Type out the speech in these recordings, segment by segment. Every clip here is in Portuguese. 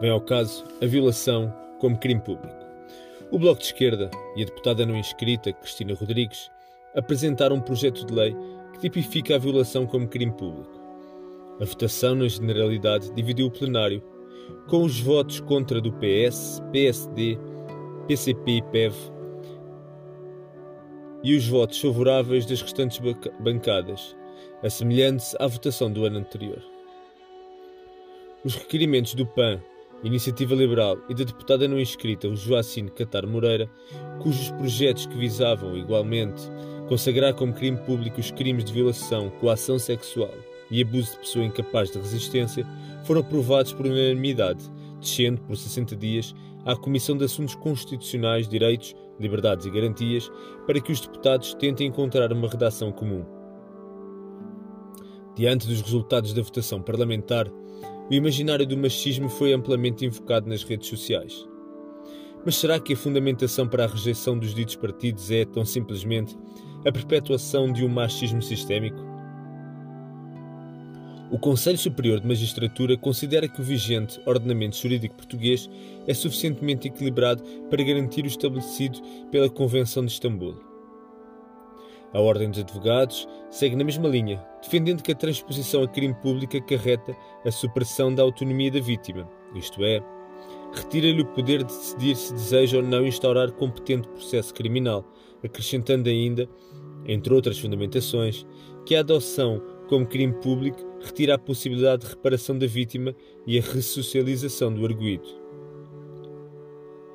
Vem ao caso a violação como crime público. O Bloco de Esquerda e a deputada não inscrita, Cristina Rodrigues, apresentaram um projeto de lei que tipifica a violação como crime público. A votação, na generalidade, dividiu o plenário, com os votos contra do PS, PSD, PCP e PEV e os votos favoráveis das restantes bancadas, assemelhando-se à votação do ano anterior. Os requerimentos do PAN, Iniciativa Liberal e da deputada não inscrita Joacine Catar Moreira, cujos projetos que visavam, igualmente, consagrar como crime público os crimes de violação, coação sexual e abuso de pessoa incapaz de resistência, foram aprovados por unanimidade, descendo por 60 dias à Comissão de Assuntos Constitucionais, Direitos, Liberdades e Garantias, para que os deputados tentem encontrar uma redação comum. Diante dos resultados da votação parlamentar, o imaginário do machismo foi amplamente invocado nas redes sociais. Mas será que a fundamentação para a rejeição dos ditos partidos é, tão simplesmente, a perpetuação de um machismo sistémico? O Conselho Superior de Magistratura considera que o vigente ordenamento jurídico português é suficientemente equilibrado para garantir o estabelecido pela Convenção de Istambul. A Ordem dos Advogados segue na mesma linha, defendendo que a transposição a crime público acarreta a supressão da autonomia da vítima, isto é, retira-lhe o poder de decidir se deseja ou não instaurar competente processo criminal, acrescentando ainda, entre outras fundamentações, que a adoção como crime público retira a possibilidade de reparação da vítima e a ressocialização do arguído.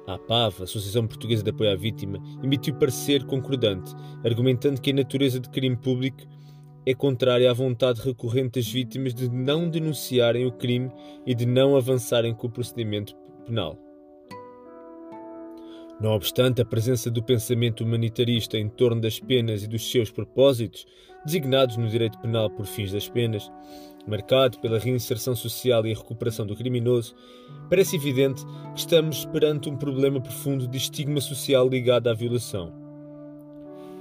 A APAV, Associação Portuguesa de Apoio à Vítima, emitiu parecer concordante, argumentando que a natureza de crime público é contrária à vontade recorrente das vítimas de não denunciarem o crime e de não avançarem com o procedimento penal. Não obstante a presença do pensamento humanitarista em torno das penas e dos seus propósitos, designados no direito penal por fins das penas, marcado pela reinserção social e a recuperação do criminoso, parece evidente que estamos perante um problema profundo de estigma social ligado à violação.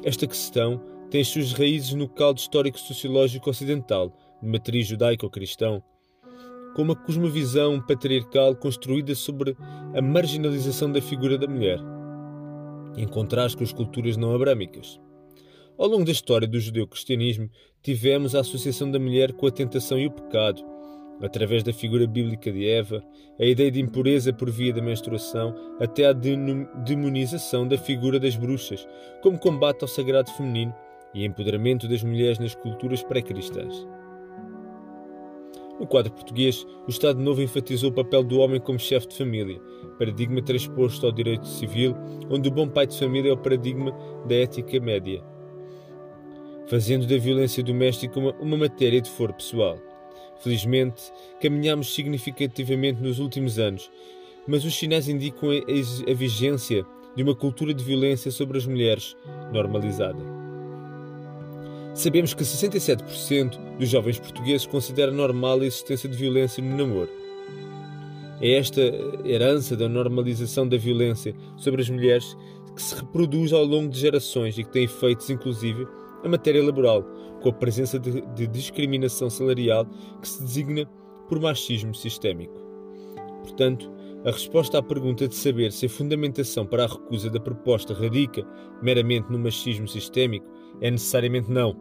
Esta questão tem as suas raízes no caldo histórico-sociológico ocidental, de matriz judaico-cristão, com uma cosmovisão patriarcal construída sobre a marginalização da figura da mulher, em contraste com as culturas não abrâmicas. Ao longo da história do judeu-cristianismo, tivemos a associação da mulher com a tentação e o pecado, através da figura bíblica de Eva, a ideia de impureza por via da menstruação, até a demonização da figura das bruxas, como combate ao sagrado feminino e empoderamento das mulheres nas culturas pré-cristãs. No quadro português, o Estado Novo enfatizou o papel do homem como chefe de família, paradigma transposto ao direito civil, onde o bom pai de família é o paradigma da ética média, fazendo da violência doméstica uma, uma matéria de foro pessoal. Felizmente, caminhamos significativamente nos últimos anos, mas os sinais indicam a, a, a vigência de uma cultura de violência sobre as mulheres normalizada. Sabemos que 67% dos jovens portugueses consideram normal a existência de violência no namoro. É esta herança da normalização da violência sobre as mulheres que se reproduz ao longo de gerações e que tem efeitos, inclusive, na matéria laboral, com a presença de, de discriminação salarial que se designa por machismo sistémico. Portanto, a resposta à pergunta de saber se a fundamentação para a recusa da proposta radica meramente no machismo sistémico é necessariamente não,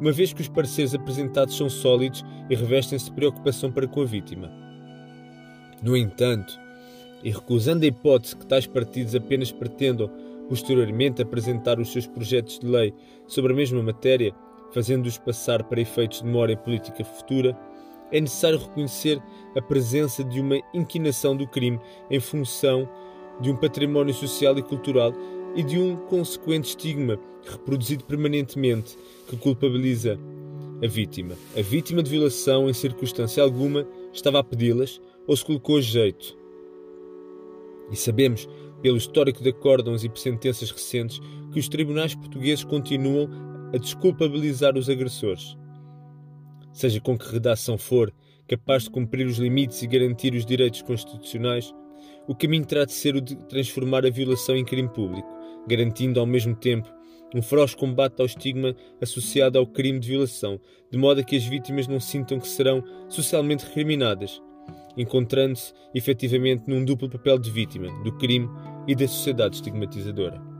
uma vez que os pareceres apresentados são sólidos e revestem-se de preocupação para com a vítima. No entanto, e recusando a hipótese que tais partidos apenas pretendam posteriormente apresentar os seus projetos de lei sobre a mesma matéria, fazendo-os passar para efeitos de memória política futura, é necessário reconhecer a presença de uma inquinação do crime em função de um património social e cultural e de um consequente estigma reproduzido permanentemente que culpabiliza a vítima. A vítima de violação, em circunstância alguma, estava a pedi-las ou se colocou a jeito. E sabemos, pelo histórico de acórdãos e sentenças recentes, que os tribunais portugueses continuam a desculpabilizar os agressores. Seja com que redação for, capaz de cumprir os limites e garantir os direitos constitucionais, o caminho terá de ser o de transformar a violação em crime público, garantindo ao mesmo tempo um feroz combate ao estigma associado ao crime de violação, de modo a que as vítimas não sintam que serão socialmente recriminadas encontrando-se efetivamente num duplo papel de vítima do crime e da sociedade estigmatizadora.